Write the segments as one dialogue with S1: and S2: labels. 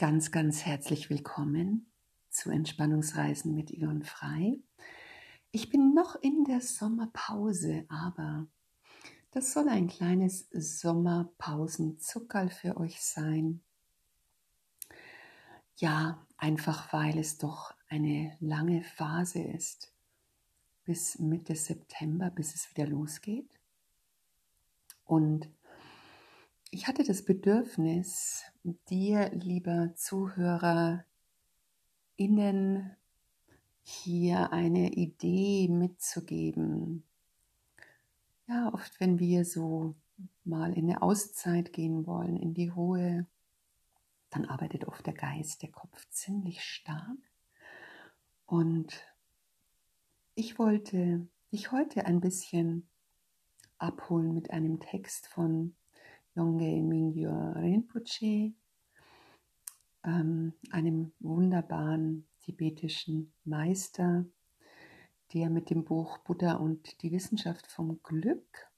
S1: Ganz, ganz herzlich willkommen zu Entspannungsreisen mit Ion Frei. Ich bin noch in der Sommerpause, aber das soll ein kleines Sommerpausenzuckerl für euch sein. Ja, einfach weil es doch eine lange Phase ist, bis Mitte September, bis es wieder losgeht. Und ich hatte das Bedürfnis, dir, lieber Zuhörer, innen hier eine Idee mitzugeben. Ja, oft wenn wir so mal in eine Auszeit gehen wollen, in die Ruhe, dann arbeitet oft der Geist, der Kopf ziemlich stark. Und ich wollte dich heute ein bisschen abholen mit einem Text von Yongey Mingyo Rinpoche, ähm, einem wunderbaren tibetischen Meister, der mit dem Buch Buddha und die Wissenschaft vom Glück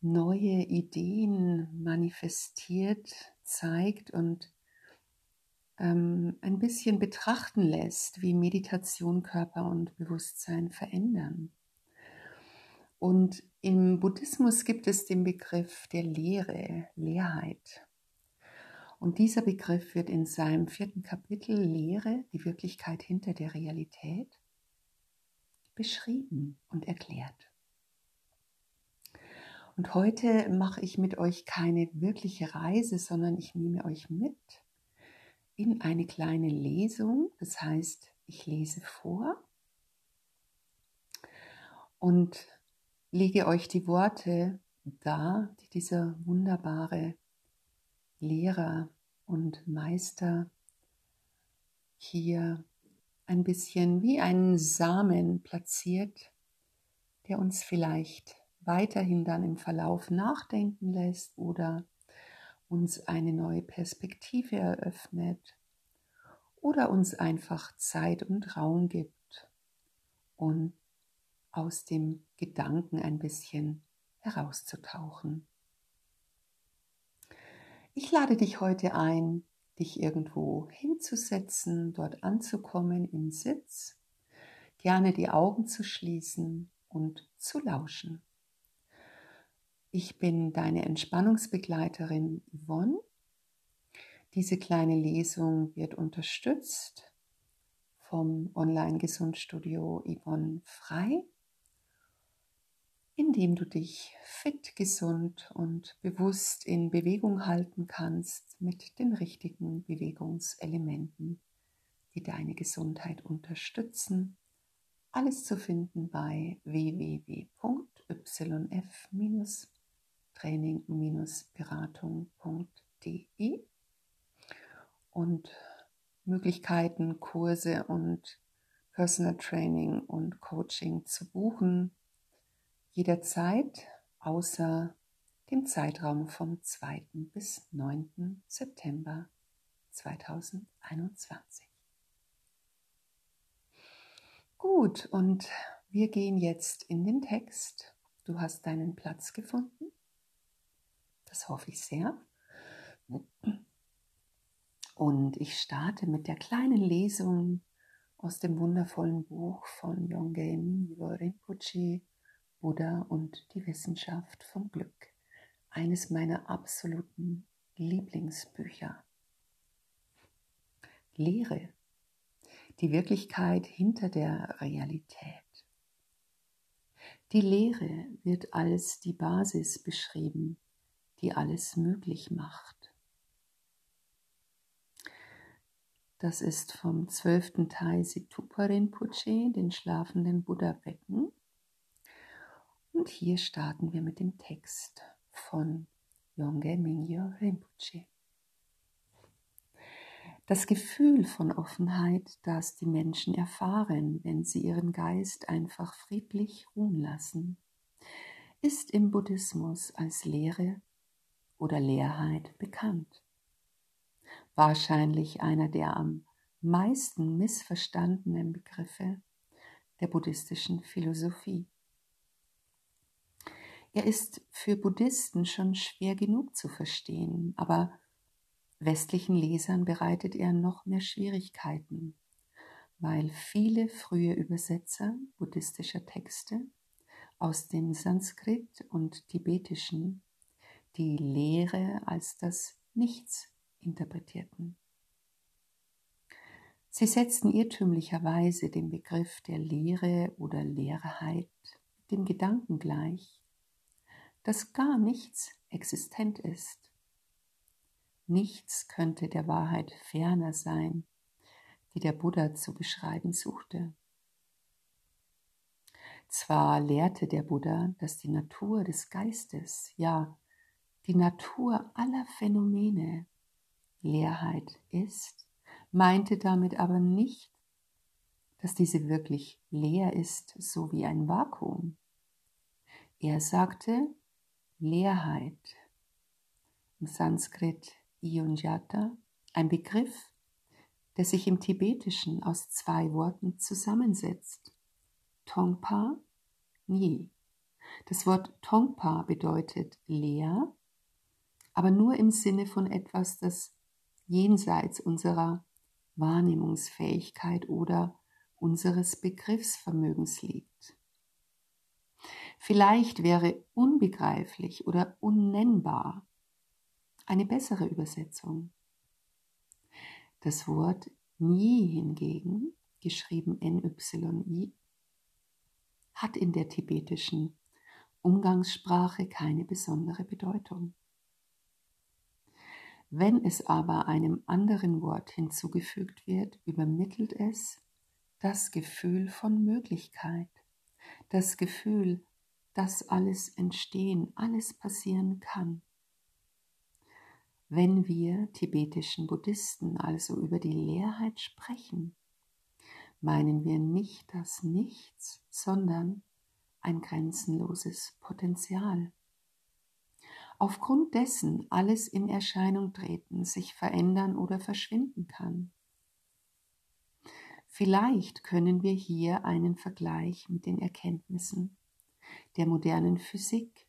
S1: neue Ideen manifestiert, zeigt und ähm, ein bisschen betrachten lässt, wie Meditation Körper und Bewusstsein verändern. Und im Buddhismus gibt es den Begriff der Lehre, Leerheit. Und dieser Begriff wird in seinem vierten Kapitel Lehre, die Wirklichkeit hinter der Realität, beschrieben und erklärt. Und heute mache ich mit euch keine wirkliche Reise, sondern ich nehme euch mit in eine kleine Lesung. Das heißt, ich lese vor und lege euch die Worte dar, die dieser wunderbare Lehrer und Meister hier ein bisschen wie einen Samen platziert, der uns vielleicht weiterhin dann im Verlauf nachdenken lässt oder uns eine neue Perspektive eröffnet oder uns einfach Zeit und Raum gibt und aus dem Gedanken ein bisschen herauszutauchen. Ich lade dich heute ein, dich irgendwo hinzusetzen, dort anzukommen im Sitz, gerne die Augen zu schließen und zu lauschen. Ich bin deine Entspannungsbegleiterin Yvonne. Diese kleine Lesung wird unterstützt vom Online-Gesundstudio Yvonne Frei indem du dich fit, gesund und bewusst in Bewegung halten kannst mit den richtigen Bewegungselementen, die deine Gesundheit unterstützen. Alles zu finden bei www.yf-training-beratung.de und Möglichkeiten, Kurse und Personal Training und Coaching zu buchen jederzeit außer dem Zeitraum vom 2. bis 9. September 2021. Gut, und wir gehen jetzt in den Text. Du hast deinen Platz gefunden. Das hoffe ich sehr. Und ich starte mit der kleinen Lesung aus dem wundervollen Buch von Yongey Mingyur Rinpoche Buddha und die Wissenschaft vom Glück. Eines meiner absoluten Lieblingsbücher. Lehre. Die Wirklichkeit hinter der Realität. Die Lehre wird als die Basis beschrieben, die alles möglich macht. Das ist vom zwölften Teil Situpa Rinpoche, den schlafenden Buddha-Becken. Und hier starten wir mit dem Text von Yongey Mingyo Rinpoche. Das Gefühl von Offenheit, das die Menschen erfahren, wenn sie ihren Geist einfach friedlich ruhen lassen, ist im Buddhismus als Lehre oder Leerheit bekannt. Wahrscheinlich einer der am meisten missverstandenen Begriffe der buddhistischen Philosophie. Er ist für Buddhisten schon schwer genug zu verstehen, aber westlichen Lesern bereitet er noch mehr Schwierigkeiten, weil viele frühe Übersetzer buddhistischer Texte aus dem Sanskrit und Tibetischen die Lehre als das Nichts interpretierten. Sie setzten irrtümlicherweise den Begriff der Lehre oder Leerheit dem Gedanken gleich, dass gar nichts existent ist. Nichts könnte der Wahrheit ferner sein, die der Buddha zu beschreiben suchte. Zwar lehrte der Buddha, dass die Natur des Geistes, ja die Natur aller Phänomene Leerheit ist, meinte damit aber nicht, dass diese wirklich leer ist, so wie ein Vakuum. Er sagte Leerheit, im Sanskrit Iyunjata, ein Begriff, der sich im Tibetischen aus zwei Worten zusammensetzt. Tongpa, Ni. Das Wort Tongpa bedeutet leer, aber nur im Sinne von etwas, das jenseits unserer Wahrnehmungsfähigkeit oder unseres Begriffsvermögens liegt. Vielleicht wäre unbegreiflich oder unnennbar eine bessere Übersetzung. Das Wort Nie hingegen, geschrieben NYI, hat in der tibetischen Umgangssprache keine besondere Bedeutung. Wenn es aber einem anderen Wort hinzugefügt wird, übermittelt es das Gefühl von Möglichkeit, das Gefühl, dass alles entstehen, alles passieren kann. Wenn wir tibetischen Buddhisten also über die Leerheit sprechen, meinen wir nicht das Nichts, sondern ein grenzenloses Potenzial. Aufgrund dessen alles in Erscheinung treten, sich verändern oder verschwinden kann. Vielleicht können wir hier einen Vergleich mit den Erkenntnissen der modernen Physik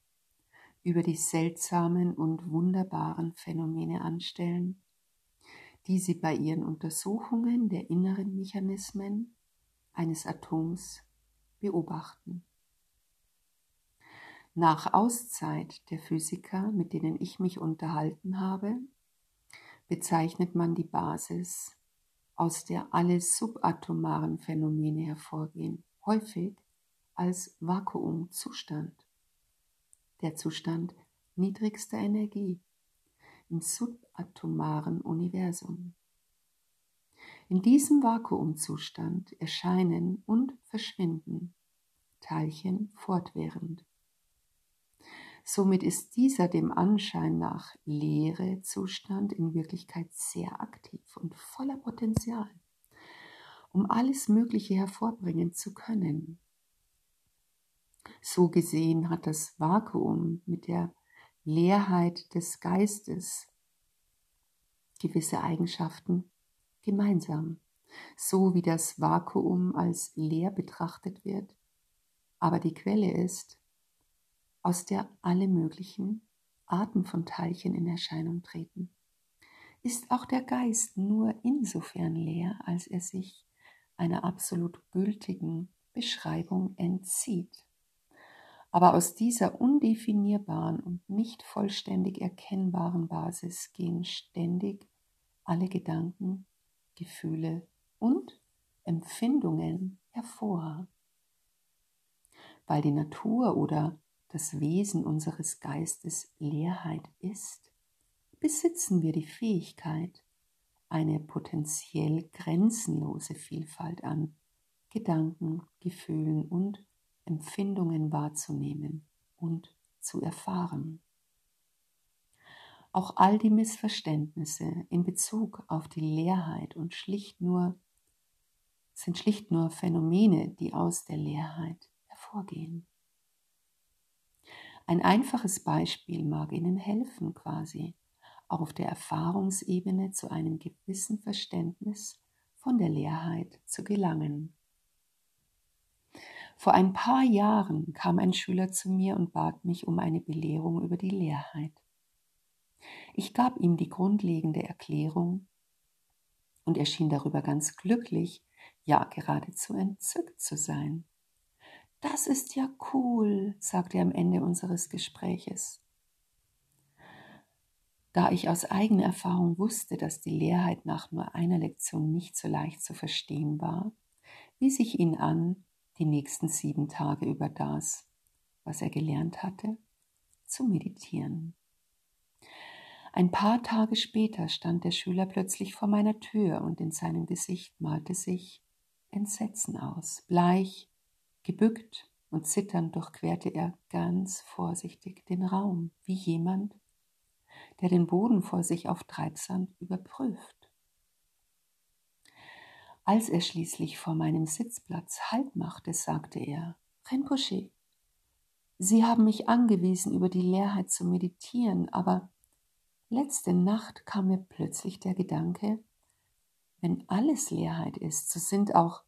S1: über die seltsamen und wunderbaren Phänomene anstellen, die sie bei ihren Untersuchungen der inneren Mechanismen eines Atoms beobachten. Nach Auszeit der Physiker, mit denen ich mich unterhalten habe, bezeichnet man die Basis aus der alle subatomaren Phänomene hervorgehen, häufig als Vakuumzustand. Der Zustand niedrigster Energie im subatomaren Universum. In diesem Vakuumzustand erscheinen und verschwinden Teilchen fortwährend. Somit ist dieser dem Anschein nach leere Zustand in Wirklichkeit sehr aktiv und voller Potenzial, um alles Mögliche hervorbringen zu können. So gesehen hat das Vakuum mit der Leerheit des Geistes gewisse Eigenschaften gemeinsam, so wie das Vakuum als leer betrachtet wird, aber die Quelle ist, aus der alle möglichen Arten von Teilchen in Erscheinung treten, ist auch der Geist nur insofern leer, als er sich einer absolut gültigen Beschreibung entzieht. Aber aus dieser undefinierbaren und nicht vollständig erkennbaren Basis gehen ständig alle Gedanken, Gefühle und Empfindungen hervor. Weil die Natur oder das Wesen unseres Geistes Leerheit ist, besitzen wir die Fähigkeit, eine potenziell grenzenlose Vielfalt an Gedanken, Gefühlen und Empfindungen wahrzunehmen und zu erfahren. Auch all die Missverständnisse in Bezug auf die Leerheit und schlicht nur sind schlicht nur Phänomene, die aus der Leerheit hervorgehen. Ein einfaches Beispiel mag Ihnen helfen, quasi auf der Erfahrungsebene zu einem gewissen Verständnis von der Leerheit zu gelangen. Vor ein paar Jahren kam ein Schüler zu mir und bat mich um eine Belehrung über die Leerheit. Ich gab ihm die grundlegende Erklärung und er schien darüber ganz glücklich, ja geradezu entzückt zu sein. Das ist ja cool, sagte er am Ende unseres Gespräches. Da ich aus eigener Erfahrung wusste, dass die Leerheit nach nur einer Lektion nicht so leicht zu verstehen war, wies ich ihn an, die nächsten sieben Tage über das, was er gelernt hatte, zu meditieren. Ein paar Tage später stand der Schüler plötzlich vor meiner Tür und in seinem Gesicht malte sich Entsetzen aus. Bleich, gebückt und zitternd durchquerte er ganz vorsichtig den Raum, wie jemand, der den Boden vor sich auf Treibsand überprüft. Als er schließlich vor meinem Sitzplatz Halt machte, sagte er, Rinpoche, Sie haben mich angewiesen, über die Leerheit zu meditieren, aber letzte Nacht kam mir plötzlich der Gedanke, wenn alles Leerheit ist, so sind auch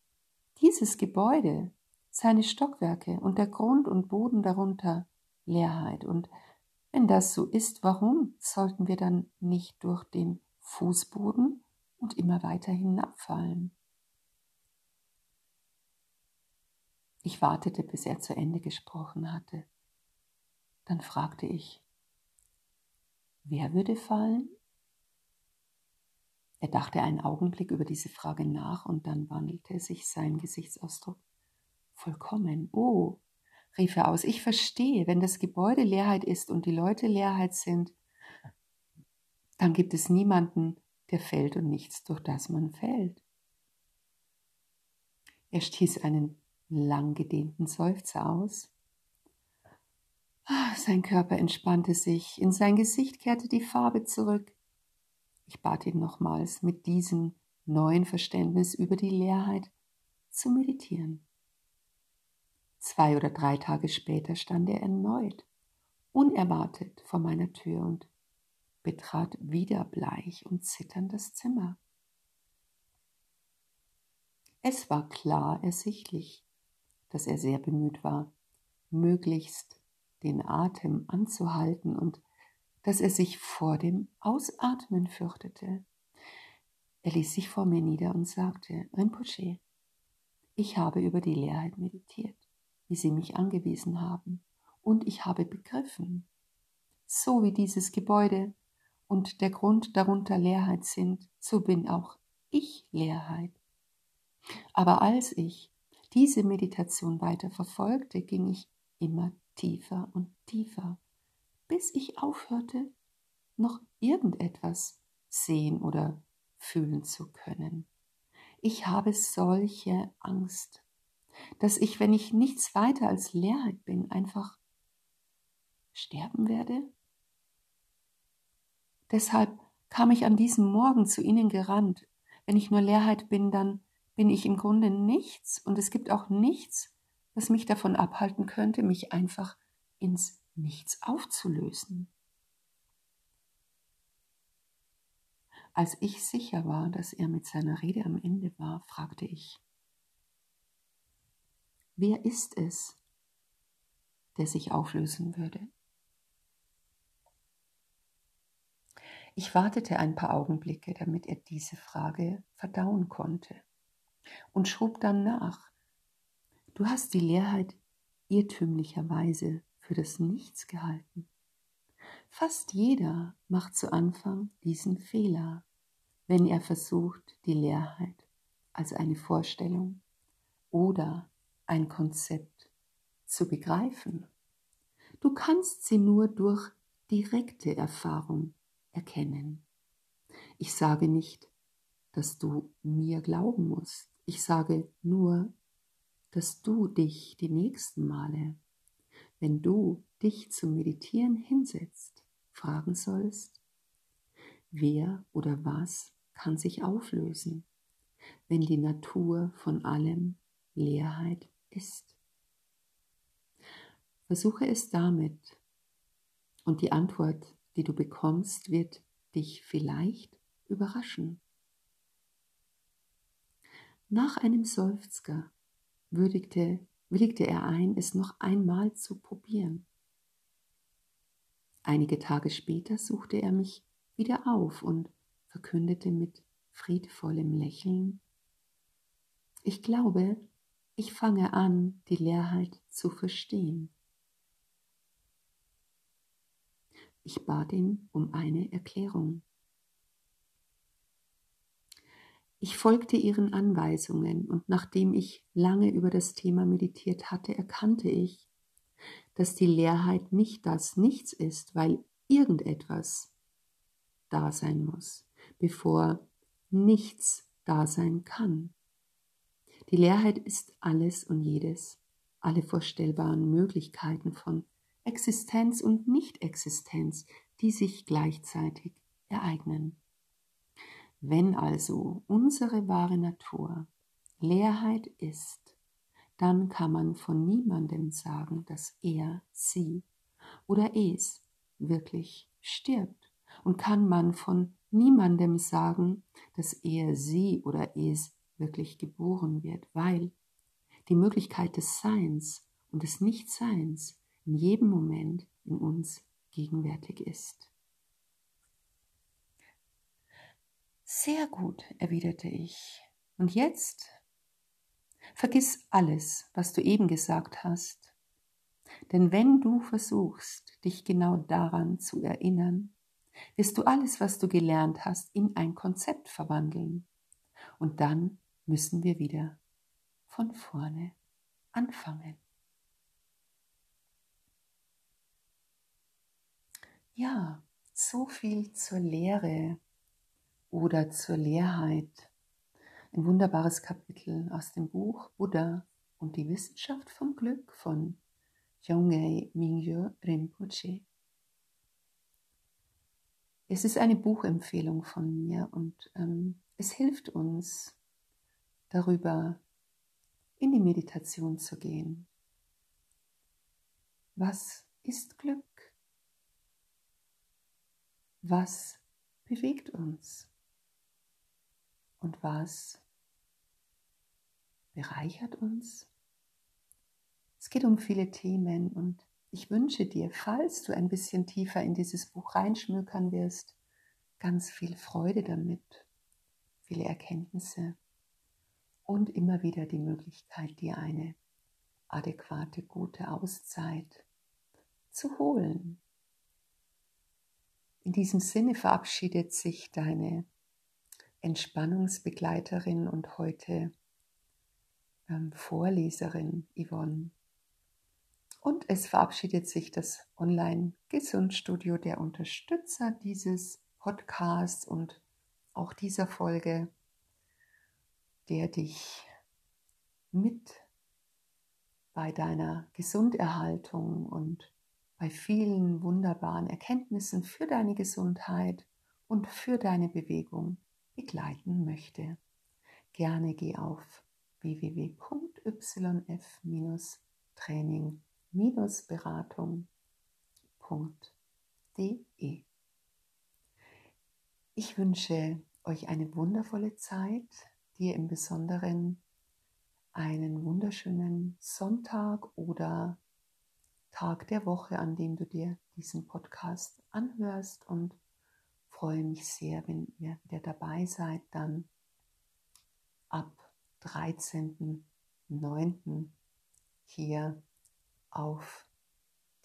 S1: dieses Gebäude, seine Stockwerke und der Grund und Boden darunter Leerheit. Und wenn das so ist, warum sollten wir dann nicht durch den Fußboden und immer weiter hinabfallen? Ich wartete, bis er zu Ende gesprochen hatte. Dann fragte ich, wer würde fallen? Er dachte einen Augenblick über diese Frage nach und dann wandelte sich sein Gesichtsausdruck. Vollkommen. Oh, rief er aus, ich verstehe, wenn das Gebäude Leerheit ist und die Leute Leerheit sind, dann gibt es niemanden, der fällt und nichts, durch das man fällt. Er stieß einen langgedehnten Seufzer aus. Ah, sein Körper entspannte sich, in sein Gesicht kehrte die Farbe zurück. Ich bat ihn nochmals, mit diesem neuen Verständnis über die Leerheit zu meditieren. Zwei oder drei Tage später stand er erneut, unerwartet vor meiner Tür und betrat wieder bleich und zitternd das Zimmer. Es war klar ersichtlich, dass er sehr bemüht war, möglichst den Atem anzuhalten und dass er sich vor dem Ausatmen fürchtete. Er ließ sich vor mir nieder und sagte, Rinpoche, ich habe über die Leerheit meditiert, wie Sie mich angewiesen haben, und ich habe begriffen, so wie dieses Gebäude und der Grund darunter Leerheit sind, so bin auch ich Leerheit. Aber als ich diese Meditation weiter verfolgte, ging ich immer tiefer und tiefer bis ich aufhörte, noch irgendetwas sehen oder fühlen zu können. Ich habe solche Angst, dass ich, wenn ich nichts weiter als Leerheit bin, einfach sterben werde. Deshalb kam ich an diesem Morgen zu Ihnen gerannt. Wenn ich nur Leerheit bin, dann bin ich im Grunde nichts und es gibt auch nichts, was mich davon abhalten könnte, mich einfach ins nichts aufzulösen. Als ich sicher war, dass er mit seiner Rede am Ende war, fragte ich, wer ist es, der sich auflösen würde? Ich wartete ein paar Augenblicke, damit er diese Frage verdauen konnte, und schob dann nach. Du hast die Leerheit irrtümlicherweise für das Nichts gehalten. Fast jeder macht zu Anfang diesen Fehler, wenn er versucht, die Leerheit als eine Vorstellung oder ein Konzept zu begreifen. Du kannst sie nur durch direkte Erfahrung erkennen. Ich sage nicht, dass du mir glauben musst. Ich sage nur, dass du dich die nächsten Male wenn du dich zum Meditieren hinsetzt, fragen sollst, wer oder was kann sich auflösen, wenn die Natur von allem Leerheit ist. Versuche es damit und die Antwort, die du bekommst, wird dich vielleicht überraschen. Nach einem Seufzer würdigte willigte er ein, es noch einmal zu probieren. Einige Tage später suchte er mich wieder auf und verkündete mit friedvollem Lächeln, ich glaube, ich fange an, die Leerheit zu verstehen. Ich bat ihn um eine Erklärung. Ich folgte ihren Anweisungen und nachdem ich lange über das Thema meditiert hatte, erkannte ich, dass die Leerheit nicht das Nichts ist, weil irgendetwas da sein muss, bevor nichts da sein kann. Die Leerheit ist alles und jedes, alle vorstellbaren Möglichkeiten von Existenz und Nicht-Existenz, die sich gleichzeitig ereignen. Wenn also unsere wahre Natur Leerheit ist, dann kann man von niemandem sagen, dass er, sie oder es wirklich stirbt. Und kann man von niemandem sagen, dass er, sie oder es wirklich geboren wird, weil die Möglichkeit des Seins und des Nichtseins in jedem Moment in uns gegenwärtig ist. Sehr gut, erwiderte ich. Und jetzt? Vergiss alles, was du eben gesagt hast. Denn wenn du versuchst, dich genau daran zu erinnern, wirst du alles, was du gelernt hast, in ein Konzept verwandeln. Und dann müssen wir wieder von vorne anfangen. Ja, so viel zur Lehre oder zur Leerheit. Ein wunderbares Kapitel aus dem Buch Buddha und die Wissenschaft vom Glück von Yongei Mingyo Rinpoche. Es ist eine Buchempfehlung von mir und ähm, es hilft uns darüber in die Meditation zu gehen. Was ist Glück? Was bewegt uns? Und was bereichert uns? Es geht um viele Themen und ich wünsche dir, falls du ein bisschen tiefer in dieses Buch reinschmökern wirst, ganz viel Freude damit, viele Erkenntnisse und immer wieder die Möglichkeit, dir eine adäquate, gute Auszeit zu holen. In diesem Sinne verabschiedet sich deine Entspannungsbegleiterin und heute ähm, Vorleserin Yvonne. Und es verabschiedet sich das Online-Gesundstudio der Unterstützer dieses Podcasts und auch dieser Folge der dich mit bei deiner Gesunderhaltung und bei vielen wunderbaren Erkenntnissen für deine Gesundheit und für deine Bewegung begleiten möchte. Gerne geh auf www.yf-training-beratung.de. Ich wünsche euch eine wundervolle Zeit dir im Besonderen einen wunderschönen Sonntag oder Tag der Woche, an dem du dir diesen Podcast anhörst und freue mich sehr, wenn ihr wieder dabei seid, dann ab 13.09. hier auf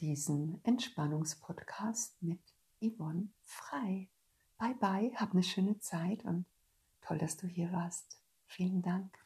S1: diesen Entspannungspodcast mit Yvonne Frei. Bye bye, hab eine schöne Zeit und toll, dass du hier warst. Vielen Dank.